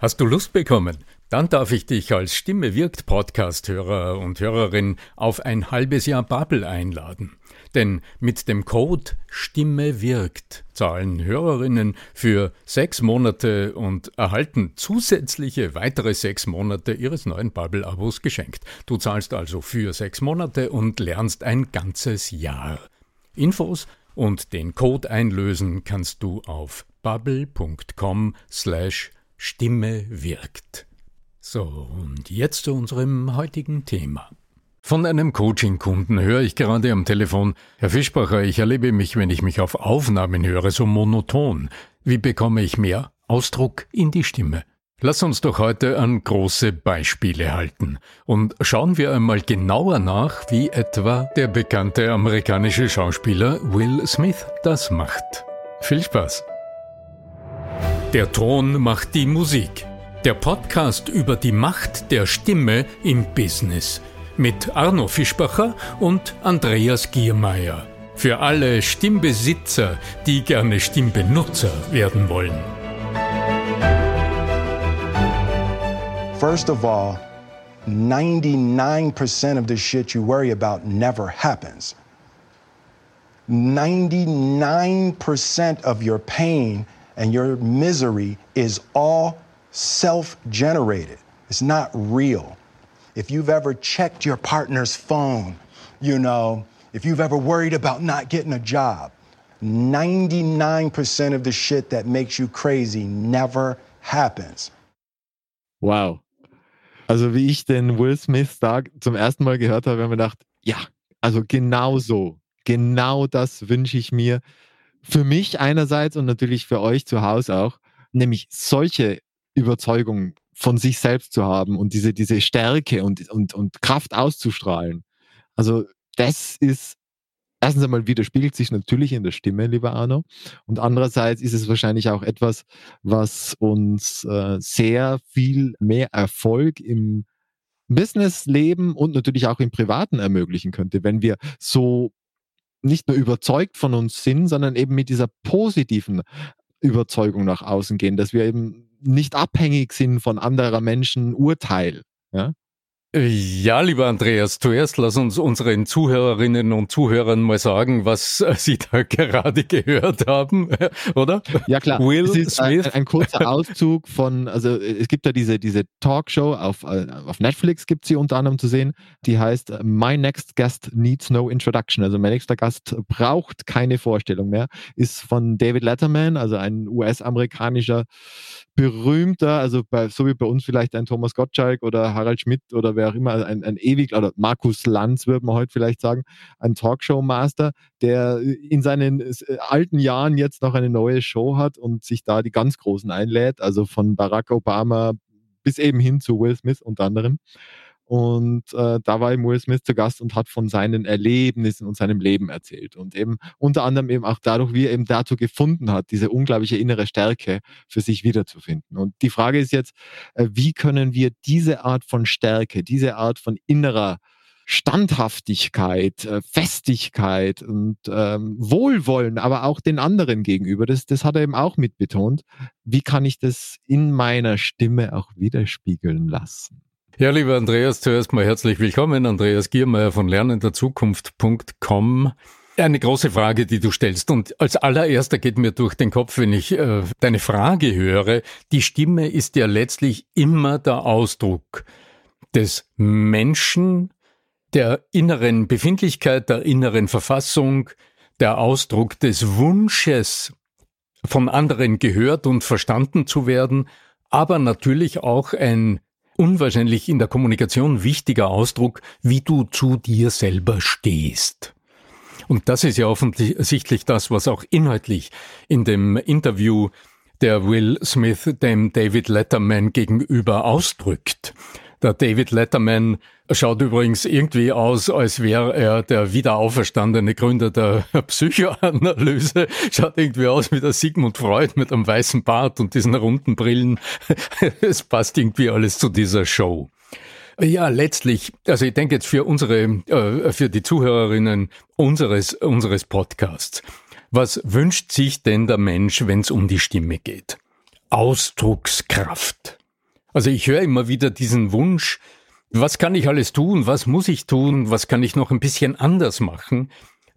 Hast du Lust bekommen? Dann darf ich dich als Stimme wirkt Podcast-Hörer und Hörerin auf ein halbes Jahr Bubble einladen. Denn mit dem Code Stimme wirkt zahlen Hörerinnen für sechs Monate und erhalten zusätzliche weitere sechs Monate ihres neuen Bubble-Abos geschenkt. Du zahlst also für sechs Monate und lernst ein ganzes Jahr. Infos und den Code einlösen kannst du auf bubble.com slash Stimme wirkt. So, und jetzt zu unserem heutigen Thema. Von einem Coaching-Kunden höre ich gerade am Telefon, Herr Fischbacher, ich erlebe mich, wenn ich mich auf Aufnahmen höre, so monoton. Wie bekomme ich mehr Ausdruck in die Stimme? Lass uns doch heute an große Beispiele halten und schauen wir einmal genauer nach, wie etwa der bekannte amerikanische Schauspieler Will Smith das macht. Viel Spaß! Der Ton macht die Musik. Der Podcast über die Macht der Stimme im Business mit Arno Fischbacher und Andreas Giermeier. Für alle Stimmbesitzer, die gerne Stimmbenutzer werden wollen. First of all, 99% of the shit you worry about never happens. 99% of your pain and your misery is all self generated, it's not real. If you've ever checked your partner's phone, you know, if you've ever worried about not getting a job, 99% of the shit that makes you crazy never happens. Wow. Also wie ich den Will Smith da zum ersten Mal gehört habe, habe ich mir gedacht, ja, also genau so, genau das wünsche ich mir für mich einerseits und natürlich für euch zu Hause auch, nämlich solche Überzeugungen von sich selbst zu haben und diese, diese Stärke und, und, und Kraft auszustrahlen. Also das ist erstens einmal widerspiegelt sich natürlich in der Stimme, lieber Arno. Und andererseits ist es wahrscheinlich auch etwas, was uns äh, sehr viel mehr Erfolg im Businessleben und natürlich auch im Privaten ermöglichen könnte, wenn wir so nicht nur überzeugt von uns sind, sondern eben mit dieser positiven Überzeugung nach außen gehen, dass wir eben nicht abhängig sind von anderer Menschen Urteil. Ja? Ja, lieber Andreas, zuerst lass uns unseren Zuhörerinnen und Zuhörern mal sagen, was äh, sie da gerade gehört haben, oder? Ja, klar. Will es ist Smith. Ein, ein, kurzer Auszug von, also es gibt da diese, diese Talkshow auf, äh, auf Netflix gibt sie unter anderem zu sehen, die heißt My Next Guest Needs No Introduction. Also mein nächster Gast braucht keine Vorstellung mehr. Ist von David Letterman, also ein US-amerikanischer berühmter, also bei, so wie bei uns vielleicht ein Thomas Gottschalk oder Harald Schmidt oder wer auch immer, ein, ein ewig, oder Markus Lanz würde man heute vielleicht sagen, ein Talkshow-Master, der in seinen äh, alten Jahren jetzt noch eine neue Show hat und sich da die ganz Großen einlädt, also von Barack Obama bis eben hin zu Will Smith unter anderem. Und äh, da war eben Will Smith zu Gast und hat von seinen Erlebnissen und seinem Leben erzählt. Und eben unter anderem eben auch dadurch, wie er eben dazu gefunden hat, diese unglaubliche innere Stärke für sich wiederzufinden. Und die Frage ist jetzt, äh, wie können wir diese Art von Stärke, diese Art von innerer Standhaftigkeit, äh, Festigkeit und ähm, Wohlwollen, aber auch den anderen gegenüber. Das, das hat er eben auch mitbetont. Wie kann ich das in meiner Stimme auch widerspiegeln lassen? Ja, lieber Andreas, zuerst mal herzlich willkommen. Andreas Giermeier von lernenderzukunft.com. Eine große Frage, die du stellst. Und als allererster geht mir durch den Kopf, wenn ich äh, deine Frage höre, die Stimme ist ja letztlich immer der Ausdruck des Menschen, der inneren Befindlichkeit, der inneren Verfassung, der Ausdruck des Wunsches, von anderen gehört und verstanden zu werden aber natürlich auch ein unwahrscheinlich in der Kommunikation wichtiger Ausdruck, wie du zu dir selber stehst. Und das ist ja offensichtlich das, was auch inhaltlich in dem Interview der Will Smith dem David Letterman gegenüber ausdrückt. Der David Letterman schaut übrigens irgendwie aus, als wäre er der wiederauferstandene Gründer der Psychoanalyse. Schaut irgendwie aus wie der Sigmund Freud mit einem weißen Bart und diesen runden Brillen. Es passt irgendwie alles zu dieser Show. Ja, letztlich, also ich denke jetzt für unsere, äh, für die Zuhörerinnen unseres, unseres Podcasts. Was wünscht sich denn der Mensch, wenn es um die Stimme geht? Ausdruckskraft. Also ich höre immer wieder diesen Wunsch, was kann ich alles tun, was muss ich tun, was kann ich noch ein bisschen anders machen,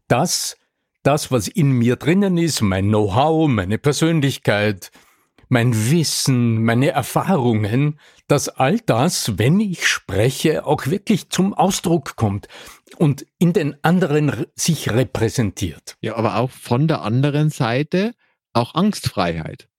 dass das, was in mir drinnen ist, mein Know-how, meine Persönlichkeit, mein Wissen, meine Erfahrungen, dass all das, wenn ich spreche, auch wirklich zum Ausdruck kommt und in den anderen sich repräsentiert. Ja, aber auch von der anderen Seite auch Angstfreiheit.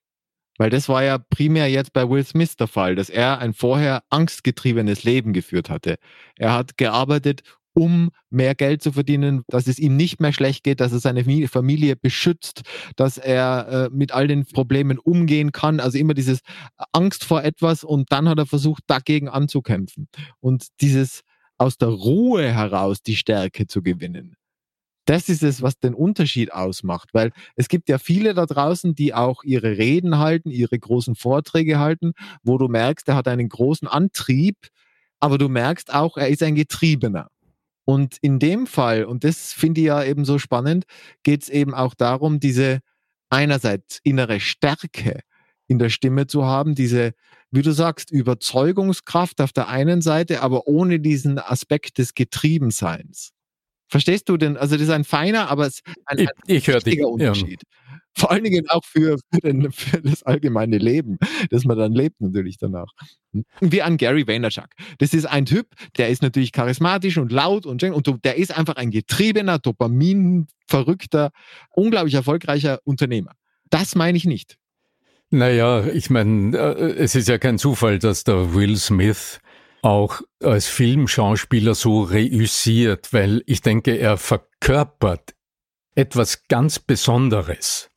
Weil das war ja primär jetzt bei Will Smith der Fall, dass er ein vorher angstgetriebenes Leben geführt hatte. Er hat gearbeitet, um mehr Geld zu verdienen, dass es ihm nicht mehr schlecht geht, dass er seine Familie beschützt, dass er äh, mit all den Problemen umgehen kann. Also immer dieses Angst vor etwas und dann hat er versucht, dagegen anzukämpfen. Und dieses aus der Ruhe heraus die Stärke zu gewinnen. Das ist es, was den Unterschied ausmacht, weil es gibt ja viele da draußen, die auch ihre Reden halten, ihre großen Vorträge halten, wo du merkst, er hat einen großen Antrieb, aber du merkst auch, er ist ein Getriebener. Und in dem Fall, und das finde ich ja eben so spannend, geht es eben auch darum, diese einerseits innere Stärke in der Stimme zu haben, diese, wie du sagst, Überzeugungskraft auf der einen Seite, aber ohne diesen Aspekt des Getriebenseins. Verstehst du denn? Also das ist ein feiner, aber es ist ein, ein ich, ich wichtiger Unterschied. Ja. Vor allen Dingen auch für, für, den, für, das allgemeine Leben, das man dann lebt natürlich danach. Wie an Gary Vaynerchuk. Das ist ein Typ, der ist natürlich charismatisch und laut und, und der ist einfach ein getriebener, dopaminverrückter, unglaublich erfolgreicher Unternehmer. Das meine ich nicht. Naja, ich meine, äh, es ist ja kein Zufall, dass der Will Smith auch als Filmschauspieler so reüssiert, weil ich denke, er verkörpert etwas ganz Besonderes.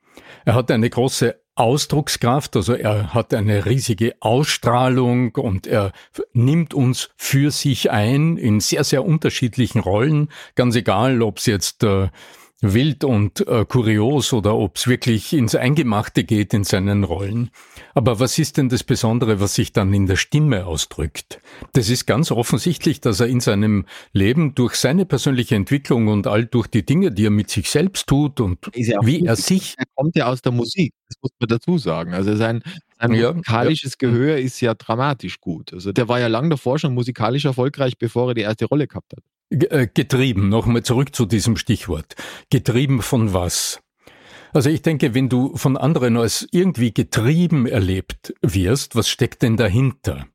Er hat eine große Ausdruckskraft, also er hat eine riesige Ausstrahlung und er nimmt uns für sich ein in sehr, sehr unterschiedlichen Rollen, ganz egal, ob es jetzt äh, wild und äh, kurios oder ob es wirklich ins Eingemachte geht in seinen Rollen. Aber was ist denn das Besondere, was sich dann in der Stimme ausdrückt? Das ist ganz offensichtlich, dass er in seinem Leben durch seine persönliche Entwicklung und all durch die Dinge, die er mit sich selbst tut und ja wie er sich. Er kommt ja aus der Musik, das muss man dazu sagen. Also sein, sein ja, musikalisches ja. Gehör ist ja dramatisch gut. Also der war ja lang davor schon musikalisch erfolgreich, bevor er die erste Rolle gehabt hat. Äh, getrieben, nochmal zurück zu diesem Stichwort. Getrieben von was? Also ich denke, wenn du von anderen als irgendwie getrieben erlebt wirst, was steckt denn dahinter?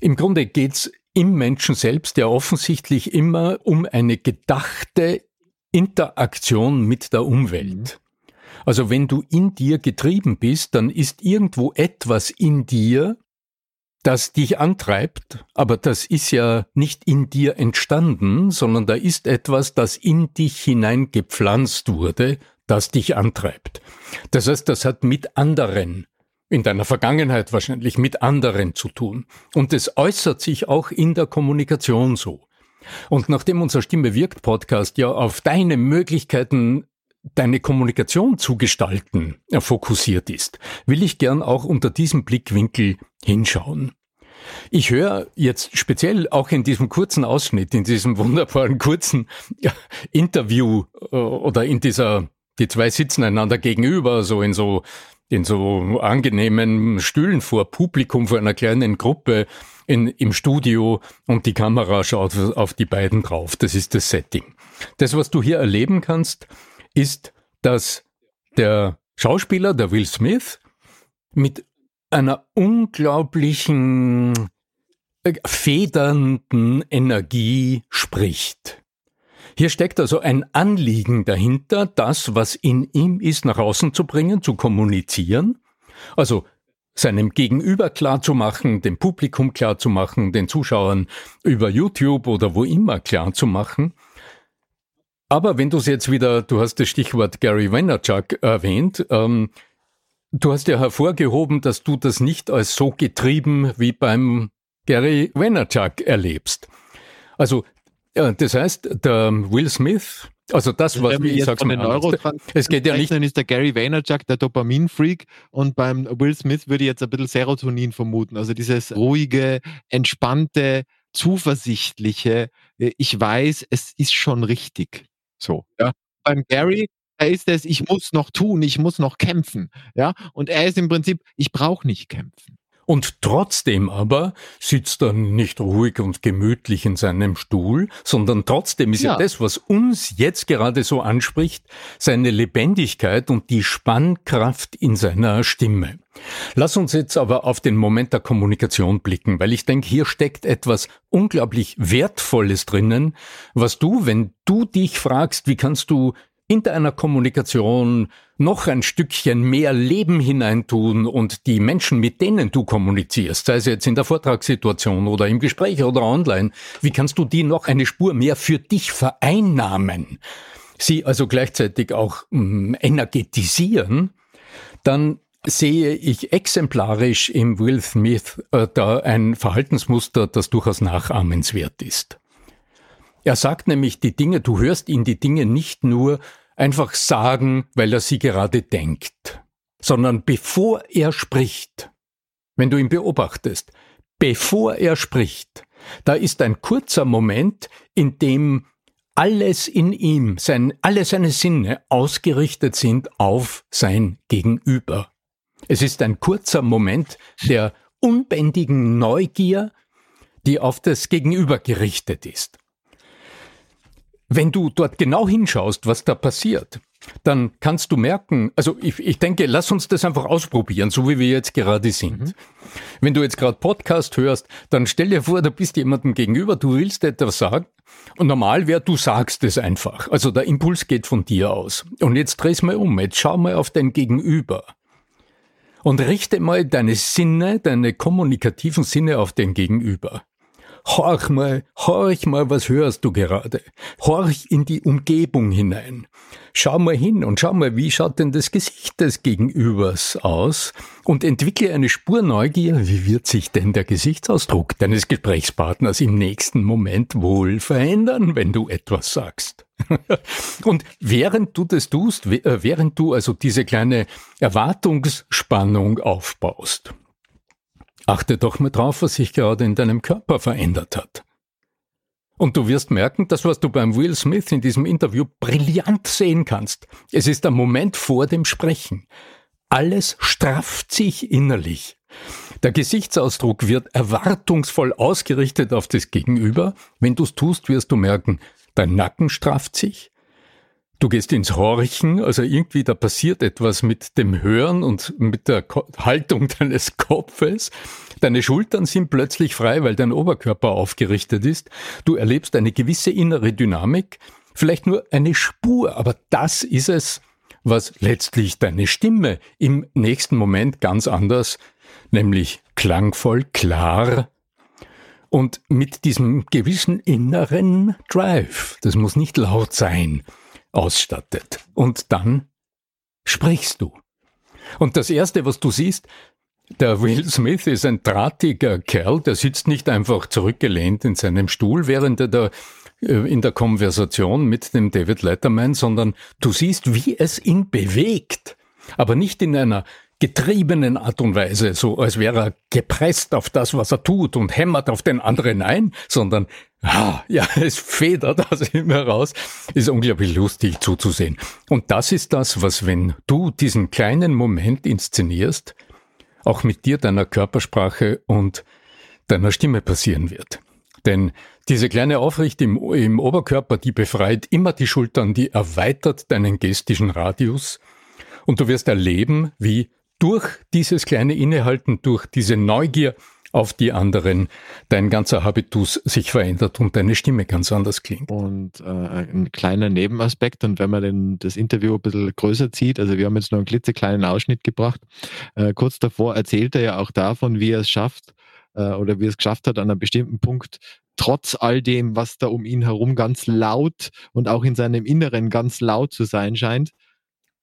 Im Grunde geht's im Menschen selbst ja offensichtlich immer um eine gedachte Interaktion mit der Umwelt. Also wenn du in dir getrieben bist, dann ist irgendwo etwas in dir, das dich antreibt, aber das ist ja nicht in dir entstanden, sondern da ist etwas, das in dich hineingepflanzt wurde, das dich antreibt. Das heißt, das hat mit anderen, in deiner Vergangenheit wahrscheinlich mit anderen zu tun. Und es äußert sich auch in der Kommunikation so. Und nachdem unser Stimme wirkt Podcast ja auf deine Möglichkeiten deine Kommunikation zu gestalten fokussiert ist, will ich gern auch unter diesem Blickwinkel hinschauen. Ich höre jetzt speziell auch in diesem kurzen Ausschnitt, in diesem wunderbaren kurzen Interview äh, oder in dieser, die zwei sitzen einander gegenüber, so in so, in so angenehmen Stühlen vor Publikum, vor einer kleinen Gruppe in, im Studio und die Kamera schaut auf die beiden drauf. Das ist das Setting. Das, was du hier erleben kannst, ist, dass der Schauspieler, der Will Smith, mit einer unglaublichen äh, federnden Energie spricht. Hier steckt also ein Anliegen dahinter, das, was in ihm ist, nach außen zu bringen, zu kommunizieren. Also seinem Gegenüber klarzumachen, dem Publikum klarzumachen, den Zuschauern über YouTube oder wo immer klarzumachen. Aber wenn du es jetzt wieder, du hast das Stichwort Gary Vaynerchuk erwähnt, ähm, du hast ja hervorgehoben, dass du das nicht als so getrieben wie beim Gary Vaynerchuk erlebst. Also äh, das heißt, der Will Smith also das, was wir jetzt von den es geht ja nicht. ist der Gary Vaynerchuk der Dopamin-Freak und beim Will Smith würde ich jetzt ein bisschen Serotonin vermuten. Also dieses ruhige, entspannte, zuversichtliche, äh, ich weiß, es ist schon richtig. So. Ja. Beim Gary, da ist es, ich muss noch tun, ich muss noch kämpfen. Ja. Und er ist im Prinzip, ich brauche nicht kämpfen. Und trotzdem aber sitzt er nicht ruhig und gemütlich in seinem Stuhl, sondern trotzdem ist ja. ja. das, was uns jetzt gerade so anspricht, seine Lebendigkeit und die Spannkraft in seiner Stimme. Lass uns jetzt aber auf den Moment der Kommunikation blicken, weil ich denke, hier steckt etwas unglaublich Wertvolles drinnen, was du, wenn du dich fragst, wie kannst du in deiner Kommunikation noch ein Stückchen mehr Leben hineintun und die Menschen, mit denen du kommunizierst, sei es jetzt in der Vortragssituation oder im Gespräch oder online, wie kannst du die noch eine Spur mehr für dich vereinnahmen, sie also gleichzeitig auch mh, mm, energetisieren, dann sehe ich exemplarisch im Will Smith äh, da ein Verhaltensmuster, das durchaus nachahmenswert ist. Er sagt nämlich die Dinge, du hörst ihn die Dinge nicht nur einfach sagen, weil er sie gerade denkt, sondern bevor er spricht, wenn du ihn beobachtest, bevor er spricht, da ist ein kurzer Moment, in dem alles in ihm, sein, alle seine Sinne ausgerichtet sind auf sein Gegenüber. Es ist ein kurzer Moment der unbändigen Neugier, die auf das Gegenüber gerichtet ist. Wenn du dort genau hinschaust, was da passiert, dann kannst du merken, also ich, ich denke, lass uns das einfach ausprobieren, so wie wir jetzt gerade sind. Mhm. Wenn du jetzt gerade Podcast hörst, dann stell dir vor, du bist jemandem gegenüber, du willst etwas sagen und normal wäre, du sagst es einfach. Also der Impuls geht von dir aus. Und jetzt dreh's mal um, jetzt schau mal auf dein Gegenüber und richte mal deine Sinne, deine kommunikativen Sinne auf den Gegenüber. Horch mal, horch mal, was hörst du gerade? Horch in die Umgebung hinein. Schau mal hin und schau mal, wie schaut denn das Gesicht des Gegenübers aus? Und entwickle eine Spur Neugier, wie wird sich denn der Gesichtsausdruck deines Gesprächspartners im nächsten Moment wohl verändern, wenn du etwas sagst? und während du das tust, äh, während du also diese kleine Erwartungsspannung aufbaust, Achte doch mal drauf, was sich gerade in deinem Körper verändert hat. Und du wirst merken, dass was du beim Will Smith in diesem Interview brillant sehen kannst. Es ist der Moment vor dem Sprechen. Alles strafft sich innerlich. Der Gesichtsausdruck wird erwartungsvoll ausgerichtet auf das Gegenüber. Wenn du es tust, wirst du merken, dein Nacken strafft sich, Du gehst ins Horchen, also irgendwie da passiert etwas mit dem Hören und mit der Haltung deines Kopfes. Deine Schultern sind plötzlich frei, weil dein Oberkörper aufgerichtet ist. Du erlebst eine gewisse innere Dynamik, vielleicht nur eine Spur, aber das ist es, was letztlich deine Stimme im nächsten Moment ganz anders, nämlich klangvoll, klar und mit diesem gewissen inneren Drive. Das muss nicht laut sein ausstattet. Und dann sprichst du. Und das Erste, was du siehst, der Will Smith ist ein drahtiger Kerl, der sitzt nicht einfach zurückgelehnt in seinem Stuhl, während er da äh, in der Konversation mit dem David Letterman, sondern du siehst, wie es ihn bewegt. Aber nicht in einer getriebenen Art und Weise, so als wäre er gepresst auf das, was er tut und hämmert auf den anderen ein, sondern ah, ja, es federt aus ihm heraus. Ist unglaublich lustig zuzusehen. Und das ist das, was, wenn du diesen kleinen Moment inszenierst, auch mit dir, deiner Körpersprache und deiner Stimme passieren wird. Denn diese kleine Aufricht im, im Oberkörper, die befreit immer die Schultern, die erweitert deinen gestischen Radius und du wirst erleben, wie durch dieses kleine Innehalten, durch diese Neugier auf die anderen dein ganzer Habitus sich verändert und deine Stimme ganz anders klingt. Und äh, ein kleiner Nebenaspekt, und wenn man den, das Interview ein bisschen größer zieht, also wir haben jetzt nur einen klitzekleinen Ausschnitt gebracht, äh, kurz davor erzählt er ja auch davon, wie er es schafft, äh, oder wie er es geschafft hat, an einem bestimmten Punkt trotz all dem, was da um ihn herum ganz laut und auch in seinem Inneren ganz laut zu sein scheint,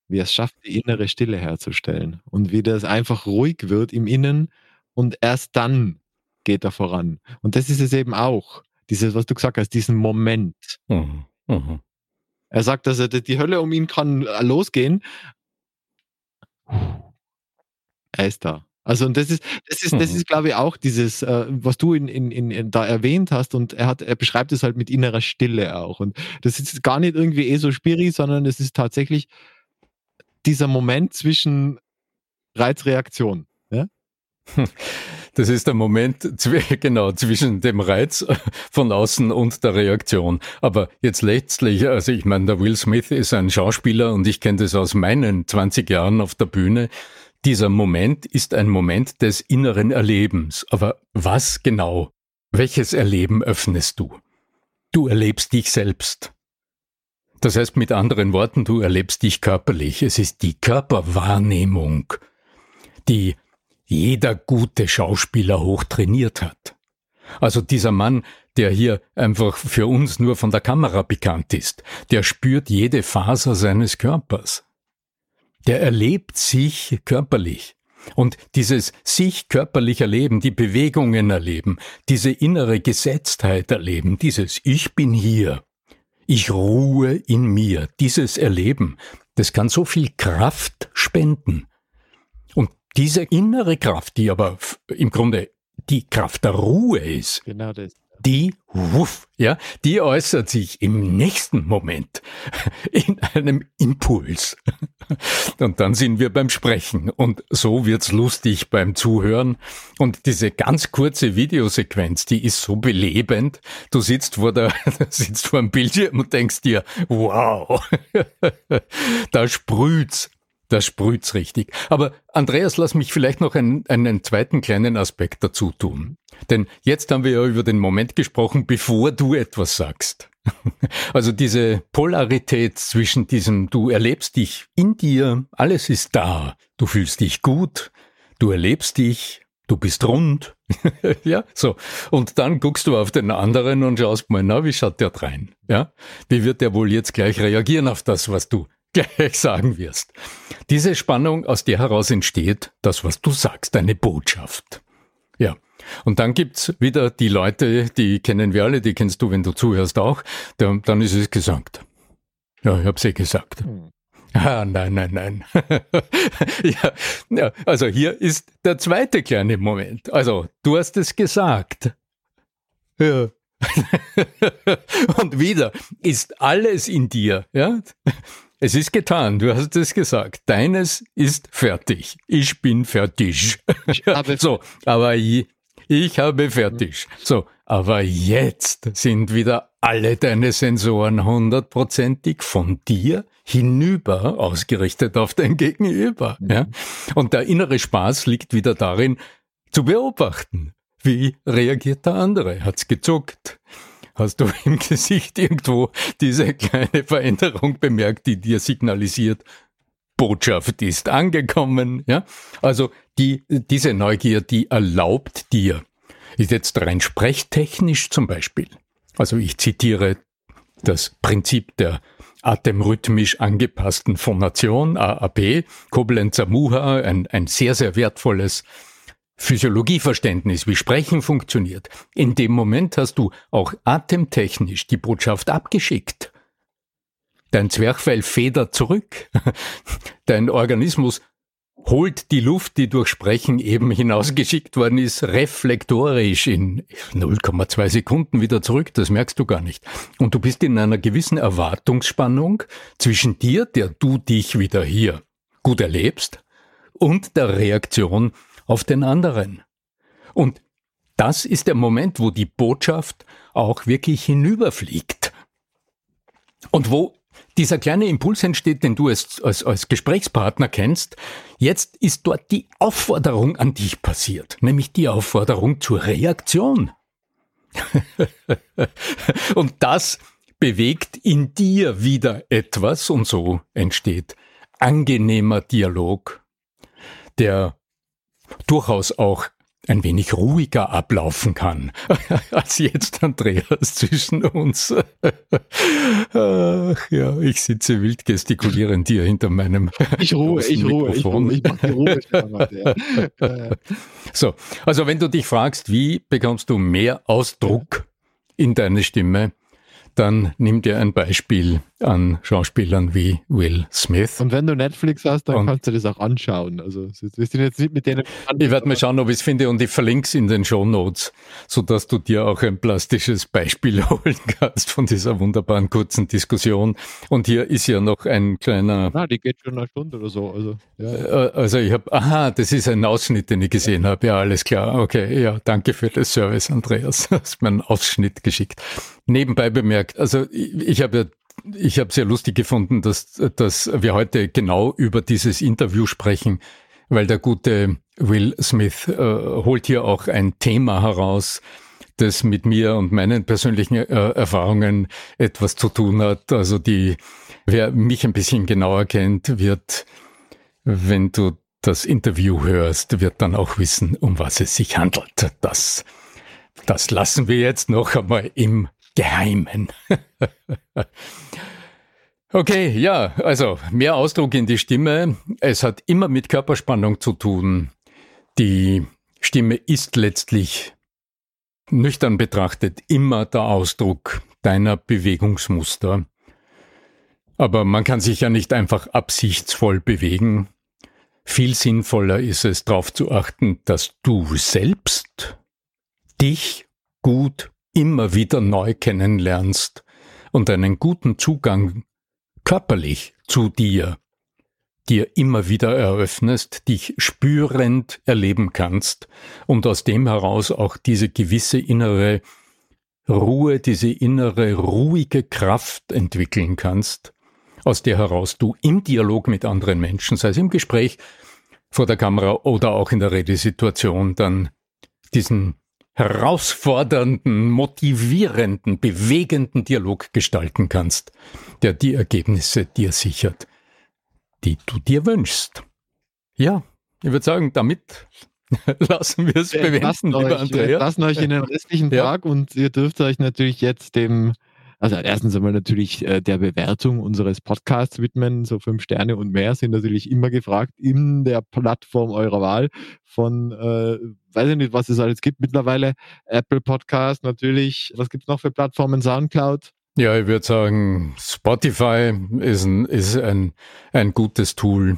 wie er es schafft, die innere Stille herzustellen und wie das einfach ruhig wird im Innen und erst dann geht er voran. Und das ist es eben auch, dieses, was du gesagt hast, diesen Moment. Mhm. Mhm. Er sagt, dass er die Hölle um ihn kann äh, losgehen. Er ist da. Also und das ist, das ist, das mhm. ist, glaube ich, auch dieses, äh, was du in, in, in, da erwähnt hast, und er hat, er beschreibt es halt mit innerer Stille auch. Und das ist gar nicht irgendwie eh so schwierig, sondern es ist tatsächlich dieser Moment zwischen Reizreaktion. Ja? Das ist der Moment, genau, zwischen dem Reiz von außen und der Reaktion. Aber jetzt letztlich, also ich meine, der Will Smith ist ein Schauspieler und ich kenne das aus meinen 20 Jahren auf der Bühne. Dieser Moment ist ein Moment des inneren Erlebens. Aber was genau? Welches Erleben öffnest du? Du erlebst dich selbst. Das heißt mit anderen Worten, du erlebst dich körperlich. Es ist die Körperwahrnehmung, die jeder gute Schauspieler hochtrainiert hat. Also dieser Mann, der hier einfach für uns nur von der Kamera bekannt ist, der spürt jede Faser seines Körpers der erlebt sich körperlich. Und dieses sich körperlich erleben, die Bewegungen erleben, diese innere Gesetztheit erleben, dieses Ich bin hier, ich ruhe in mir, dieses Erleben, das kann so viel Kraft spenden. Und diese innere Kraft, die aber im Grunde die Kraft der Ruhe ist, genau das die, wuff, ja, die äußert sich im nächsten Moment in einem Impuls. Und dann sind wir beim Sprechen. Und so wird's lustig beim Zuhören. Und diese ganz kurze Videosequenz, die ist so belebend. Du sitzt vor der, sitzt vor dem Bildschirm und denkst dir, wow, da sprüht's. Das sprüht's richtig. Aber Andreas, lass mich vielleicht noch einen, einen zweiten kleinen Aspekt dazu tun. Denn jetzt haben wir ja über den Moment gesprochen, bevor du etwas sagst. Also diese Polarität zwischen diesem, du erlebst dich in dir, alles ist da, du fühlst dich gut, du erlebst dich, du bist rund, ja, so. Und dann guckst du auf den anderen und schaust mal, na, wie schaut der rein? Ja, wie wird der wohl jetzt gleich reagieren auf das, was du gleich sagen wirst? Diese Spannung, aus der heraus entsteht, das, was du sagst, deine Botschaft. Ja. Und dann gibt's wieder die Leute, die kennen wir alle, die kennst du, wenn du zuhörst auch, dann, dann ist es gesagt. Ja, ich hab's eh gesagt. Hm. Ah, nein, nein, nein. ja, ja, also hier ist der zweite kleine Moment. Also, du hast es gesagt. Ja. Und wieder ist alles in dir, ja? Es ist getan, du hast es gesagt. Deines ist fertig. Ich bin fertig. so, aber ich habe fertig. So, aber jetzt sind wieder alle deine Sensoren hundertprozentig von dir hinüber ausgerichtet auf dein Gegenüber. Mhm. Ja? Und der innere Spaß liegt wieder darin, zu beobachten. Wie reagiert der andere? Hat's gezuckt? Hast du im Gesicht irgendwo diese kleine Veränderung bemerkt, die dir signalisiert, Botschaft ist angekommen, ja? Also die, diese Neugier, die erlaubt dir, ist jetzt rein sprechtechnisch zum Beispiel. Also ich zitiere das Prinzip der atemrhythmisch angepassten Phonation, AAP, Koblenzer Muha, ein, ein sehr, sehr wertvolles Physiologieverständnis, wie Sprechen funktioniert. In dem Moment hast du auch atemtechnisch die Botschaft abgeschickt. Dein Zwerchfell federt zurück. Dein Organismus holt die Luft, die durch Sprechen eben hinausgeschickt worden ist, reflektorisch in 0,2 Sekunden wieder zurück. Das merkst du gar nicht. Und du bist in einer gewissen Erwartungsspannung zwischen dir, der du dich wieder hier gut erlebst, und der Reaktion auf den anderen. Und das ist der Moment, wo die Botschaft auch wirklich hinüberfliegt. Und wo dieser kleine Impuls entsteht, den du als, als, als Gesprächspartner kennst, jetzt ist dort die Aufforderung an dich passiert, nämlich die Aufforderung zur Reaktion. und das bewegt in dir wieder etwas und so entsteht angenehmer Dialog, der durchaus auch ein wenig ruhiger ablaufen kann als jetzt Andreas zwischen uns. Ach ja, ich sitze wild gestikulierend hier hinter meinem Ich ruhe, ich ruhe, ich ruhe, ich mache Ruhe. so, also wenn du dich fragst, wie bekommst du mehr Ausdruck in deine Stimme, dann nimm dir ein Beispiel an Schauspielern wie Will Smith. Und wenn du Netflix hast, dann und kannst du das auch anschauen. Also wir sind jetzt nicht mit denen. Ich werde mal schauen, ob ich es finde und ich verlinke es in den Show Notes, sodass du dir auch ein plastisches Beispiel holen kannst von dieser wunderbaren kurzen Diskussion. Und hier ist ja noch ein kleiner. Ah, die geht schon eine Stunde oder so. Also, ja. Äh, also ich habe, aha, das ist ein Ausschnitt, den ich gesehen ja. habe. Ja, alles klar. Okay, ja, danke für das Service, Andreas. Du hast mir einen Ausschnitt geschickt. Nebenbei bemerkt, also ich, ich habe ja ich habe sehr lustig gefunden, dass, dass wir heute genau über dieses Interview sprechen, weil der gute Will Smith äh, holt hier auch ein Thema heraus, das mit mir und meinen persönlichen äh, Erfahrungen etwas zu tun hat. Also die, wer mich ein bisschen genauer kennt, wird, wenn du das Interview hörst, wird dann auch wissen, um was es sich handelt. Das, das lassen wir jetzt noch einmal im Geheimen. okay, ja, also mehr Ausdruck in die Stimme. Es hat immer mit Körperspannung zu tun. Die Stimme ist letztlich nüchtern betrachtet immer der Ausdruck deiner Bewegungsmuster. Aber man kann sich ja nicht einfach absichtsvoll bewegen. Viel sinnvoller ist es, darauf zu achten, dass du selbst dich gut immer wieder neu kennenlernst und einen guten Zugang körperlich zu dir dir immer wieder eröffnest, dich spürend erleben kannst und aus dem heraus auch diese gewisse innere Ruhe, diese innere ruhige Kraft entwickeln kannst, aus der heraus du im Dialog mit anderen Menschen, sei es im Gespräch vor der Kamera oder auch in der Redesituation, dann diesen herausfordernden, motivierenden, bewegenden Dialog gestalten kannst, der die Ergebnisse dir sichert, die du dir wünschst. Ja, ich würde sagen, damit lassen wir es bewenden, lieber Andrea. Wir lassen euch in den restlichen Tag ja. und ihr dürft euch natürlich jetzt dem also erstens einmal natürlich äh, der Bewertung unseres Podcasts widmen. So fünf Sterne und mehr sind natürlich immer gefragt in der Plattform eurer Wahl von, äh, weiß ich nicht, was es alles gibt mittlerweile. Apple Podcast natürlich. Was gibt es noch für Plattformen? Soundcloud? Ja, ich würde sagen, Spotify ist ein, ist ein, ein gutes Tool.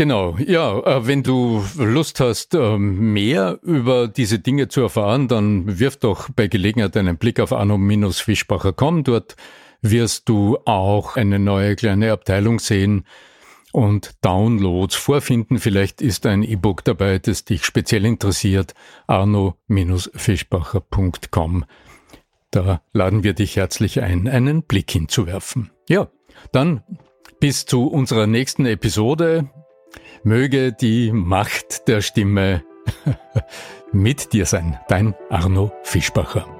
Genau, ja, äh, wenn du Lust hast, ähm, mehr über diese Dinge zu erfahren, dann wirf doch bei Gelegenheit einen Blick auf anno-fischbacher.com. Dort wirst du auch eine neue kleine Abteilung sehen und Downloads vorfinden. Vielleicht ist ein E-Book dabei, das dich speziell interessiert. arno-fischbacher.com. Da laden wir dich herzlich ein, einen Blick hinzuwerfen. Ja, dann bis zu unserer nächsten Episode. Möge die Macht der Stimme mit dir sein. Dein Arno Fischbacher.